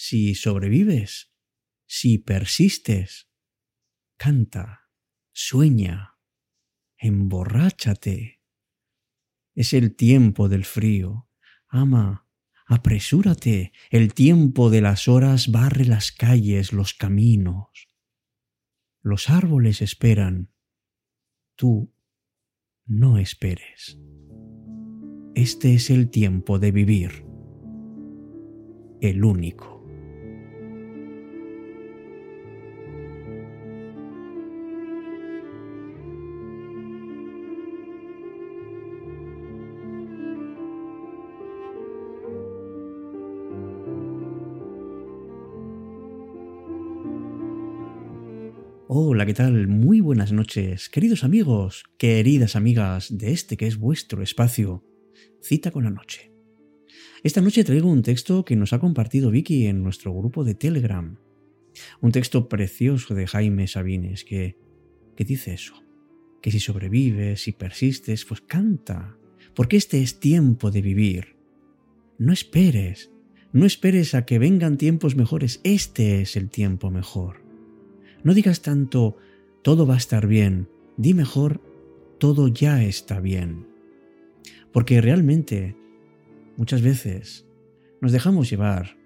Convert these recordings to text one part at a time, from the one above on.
si sobrevives, si persistes, canta, sueña, emborráchate. Es el tiempo del frío. Ama, apresúrate. El tiempo de las horas barre las calles, los caminos. Los árboles esperan. Tú no esperes. Este es el tiempo de vivir. El único. Hola, ¿qué tal? Muy buenas noches, queridos amigos, queridas amigas de este que es vuestro espacio, Cita con la Noche. Esta noche traigo un texto que nos ha compartido Vicky en nuestro grupo de Telegram. Un texto precioso de Jaime Sabines que, que dice eso, que si sobrevives, si persistes, pues canta, porque este es tiempo de vivir. No esperes, no esperes a que vengan tiempos mejores, este es el tiempo mejor. No digas tanto, todo va a estar bien, di mejor, todo ya está bien. Porque realmente, muchas veces, nos dejamos llevar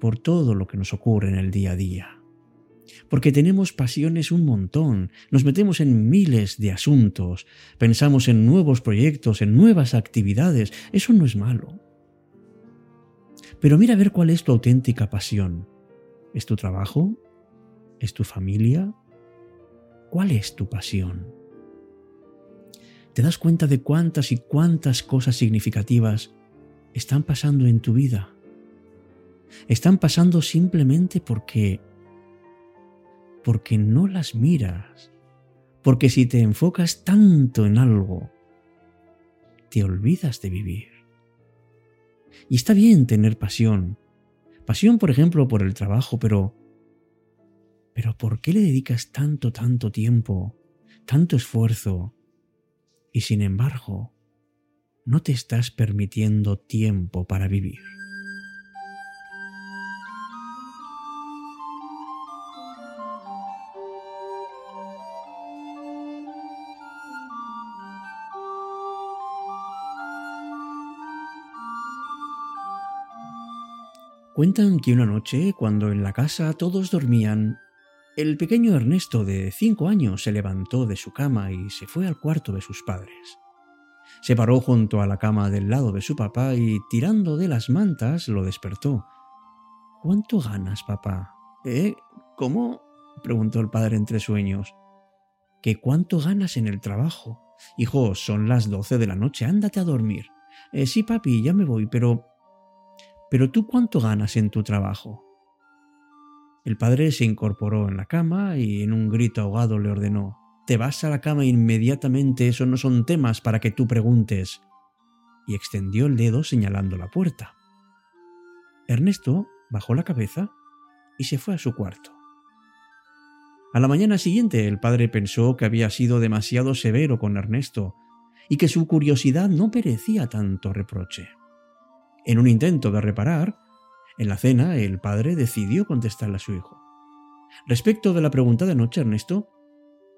por todo lo que nos ocurre en el día a día. Porque tenemos pasiones un montón, nos metemos en miles de asuntos, pensamos en nuevos proyectos, en nuevas actividades, eso no es malo. Pero mira a ver cuál es tu auténtica pasión. ¿Es tu trabajo? ¿Es tu familia? ¿Cuál es tu pasión? ¿Te das cuenta de cuántas y cuántas cosas significativas están pasando en tu vida? Están pasando simplemente porque porque no las miras. Porque si te enfocas tanto en algo, te olvidas de vivir. Y está bien tener pasión. Pasión, por ejemplo, por el trabajo, pero pero ¿por qué le dedicas tanto, tanto tiempo, tanto esfuerzo? Y sin embargo, no te estás permitiendo tiempo para vivir. Cuentan que una noche, cuando en la casa todos dormían, el pequeño Ernesto de cinco años se levantó de su cama y se fue al cuarto de sus padres. Se paró junto a la cama del lado de su papá y, tirando de las mantas, lo despertó. ¿Cuánto ganas, papá? ¿Eh? ¿Cómo? preguntó el padre entre sueños. ¿Qué cuánto ganas en el trabajo? Hijo, son las doce de la noche, ándate a dormir. Eh, sí, papi, ya me voy, pero... Pero tú cuánto ganas en tu trabajo? El padre se incorporó en la cama y en un grito ahogado le ordenó Te vas a la cama inmediatamente, eso no son temas para que tú preguntes. y extendió el dedo señalando la puerta. Ernesto bajó la cabeza y se fue a su cuarto. A la mañana siguiente el padre pensó que había sido demasiado severo con Ernesto y que su curiosidad no merecía tanto reproche. En un intento de reparar, en la cena, el padre decidió contestarle a su hijo. Respecto de la pregunta de anoche, Ernesto,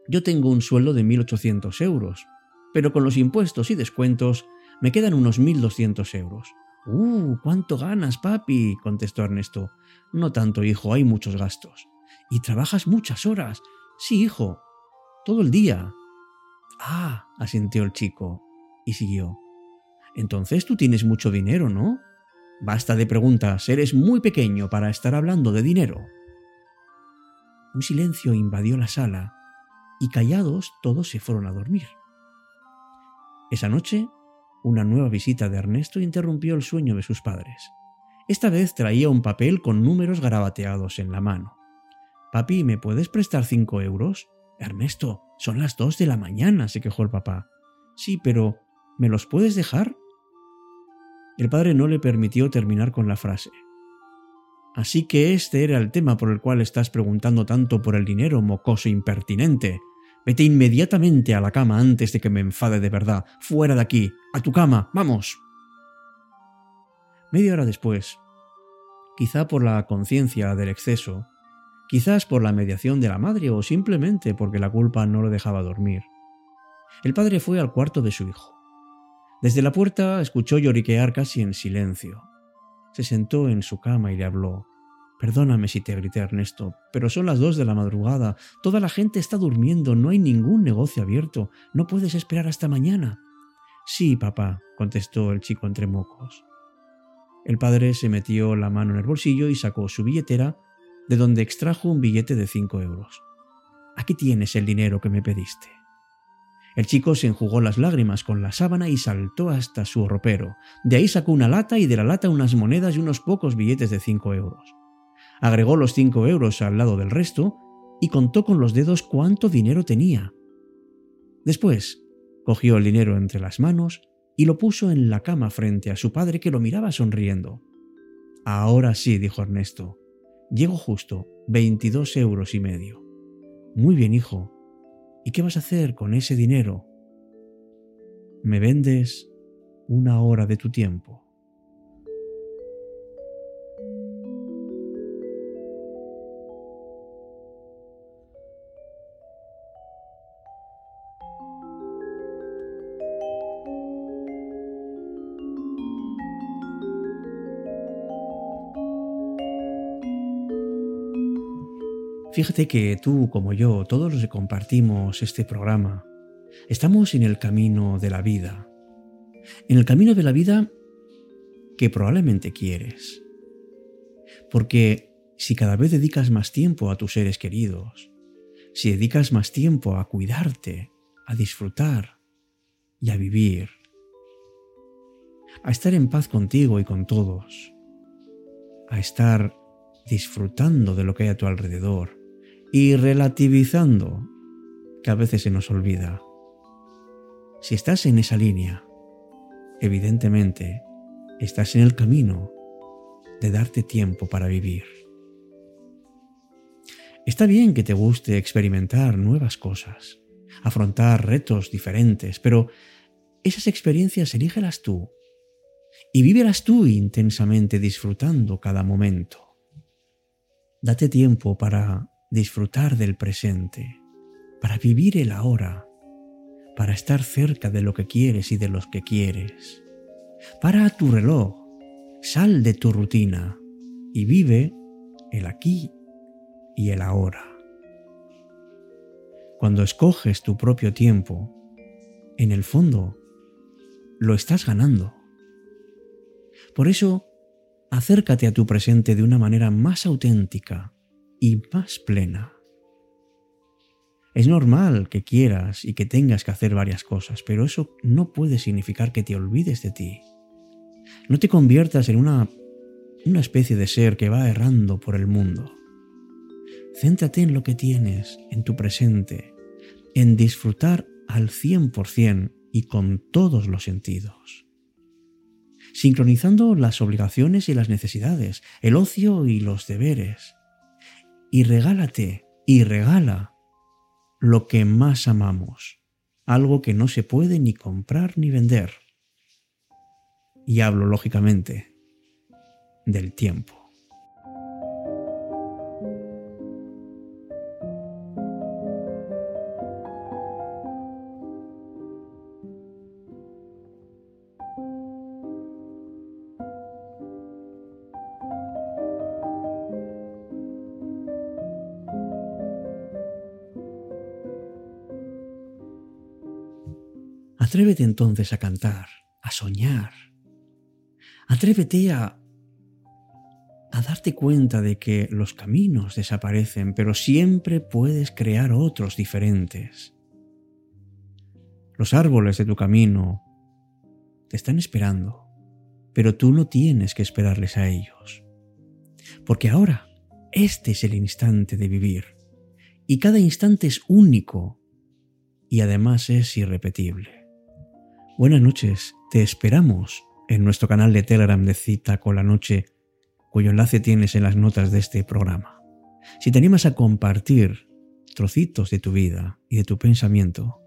yo tengo un sueldo de 1.800 euros, pero con los impuestos y descuentos me quedan unos 1.200 euros. ¡Uh! ¿Cuánto ganas, papi? contestó Ernesto. No tanto, hijo, hay muchos gastos. ¿Y trabajas muchas horas? Sí, hijo. Todo el día. Ah, asintió el chico, y siguió. Entonces tú tienes mucho dinero, ¿no? Basta de preguntas, eres muy pequeño para estar hablando de dinero. Un silencio invadió la sala y callados todos se fueron a dormir. Esa noche, una nueva visita de Ernesto interrumpió el sueño de sus padres. Esta vez traía un papel con números garabateados en la mano. Papi, ¿me puedes prestar cinco euros? Ernesto, son las dos de la mañana, se quejó el papá. Sí, pero ¿me los puedes dejar? El padre no le permitió terminar con la frase. Así que este era el tema por el cual estás preguntando tanto por el dinero, mocoso impertinente. Vete inmediatamente a la cama antes de que me enfade de verdad. Fuera de aquí. A tu cama. Vamos. Media hora después, quizá por la conciencia del exceso, quizás por la mediación de la madre o simplemente porque la culpa no lo dejaba dormir. El padre fue al cuarto de su hijo. Desde la puerta escuchó lloriquear casi en silencio. Se sentó en su cama y le habló. Perdóname si te grité, Ernesto, pero son las dos de la madrugada. Toda la gente está durmiendo, no hay ningún negocio abierto. No puedes esperar hasta mañana. Sí, papá, contestó el chico entre mocos. El padre se metió la mano en el bolsillo y sacó su billetera, de donde extrajo un billete de cinco euros. Aquí tienes el dinero que me pediste. El chico se enjugó las lágrimas con la sábana y saltó hasta su ropero. De ahí sacó una lata y de la lata unas monedas y unos pocos billetes de cinco euros agregó los cinco euros al lado del resto y contó con los dedos cuánto dinero tenía. Después, cogió el dinero entre las manos y lo puso en la cama frente a su padre que lo miraba sonriendo. Ahora sí, dijo Ernesto, llego justo, veintidós euros y medio. Muy bien, hijo. ¿Y qué vas a hacer con ese dinero? Me vendes una hora de tu tiempo. Fíjate que tú como yo, todos los que compartimos este programa, estamos en el camino de la vida. En el camino de la vida que probablemente quieres. Porque si cada vez dedicas más tiempo a tus seres queridos, si dedicas más tiempo a cuidarte, a disfrutar y a vivir, a estar en paz contigo y con todos, a estar disfrutando de lo que hay a tu alrededor, y relativizando, que a veces se nos olvida. Si estás en esa línea, evidentemente estás en el camino de darte tiempo para vivir. Está bien que te guste experimentar nuevas cosas, afrontar retos diferentes, pero esas experiencias elígelas tú y vívelas tú intensamente disfrutando cada momento. Date tiempo para disfrutar del presente, para vivir el ahora, para estar cerca de lo que quieres y de los que quieres. Para tu reloj, sal de tu rutina y vive el aquí y el ahora. Cuando escoges tu propio tiempo, en el fondo, lo estás ganando. Por eso, acércate a tu presente de una manera más auténtica, y más plena. Es normal que quieras y que tengas que hacer varias cosas, pero eso no puede significar que te olvides de ti. No te conviertas en una, una especie de ser que va errando por el mundo. Céntrate en lo que tienes, en tu presente, en disfrutar al 100% y con todos los sentidos. Sincronizando las obligaciones y las necesidades, el ocio y los deberes, y regálate y regala lo que más amamos, algo que no se puede ni comprar ni vender. Y hablo, lógicamente, del tiempo. Atrévete entonces a cantar, a soñar. Atrévete a, a darte cuenta de que los caminos desaparecen, pero siempre puedes crear otros diferentes. Los árboles de tu camino te están esperando, pero tú no tienes que esperarles a ellos. Porque ahora este es el instante de vivir, y cada instante es único y además es irrepetible. Buenas noches, te esperamos en nuestro canal de Telegram de Cita con la Noche, cuyo enlace tienes en las notas de este programa. Si te animas a compartir trocitos de tu vida y de tu pensamiento,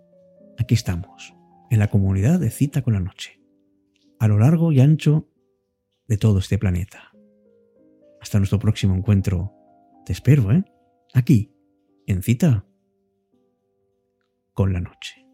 aquí estamos, en la comunidad de Cita con la Noche, a lo largo y ancho de todo este planeta. Hasta nuestro próximo encuentro. Te espero, ¿eh? Aquí, en cita con la noche.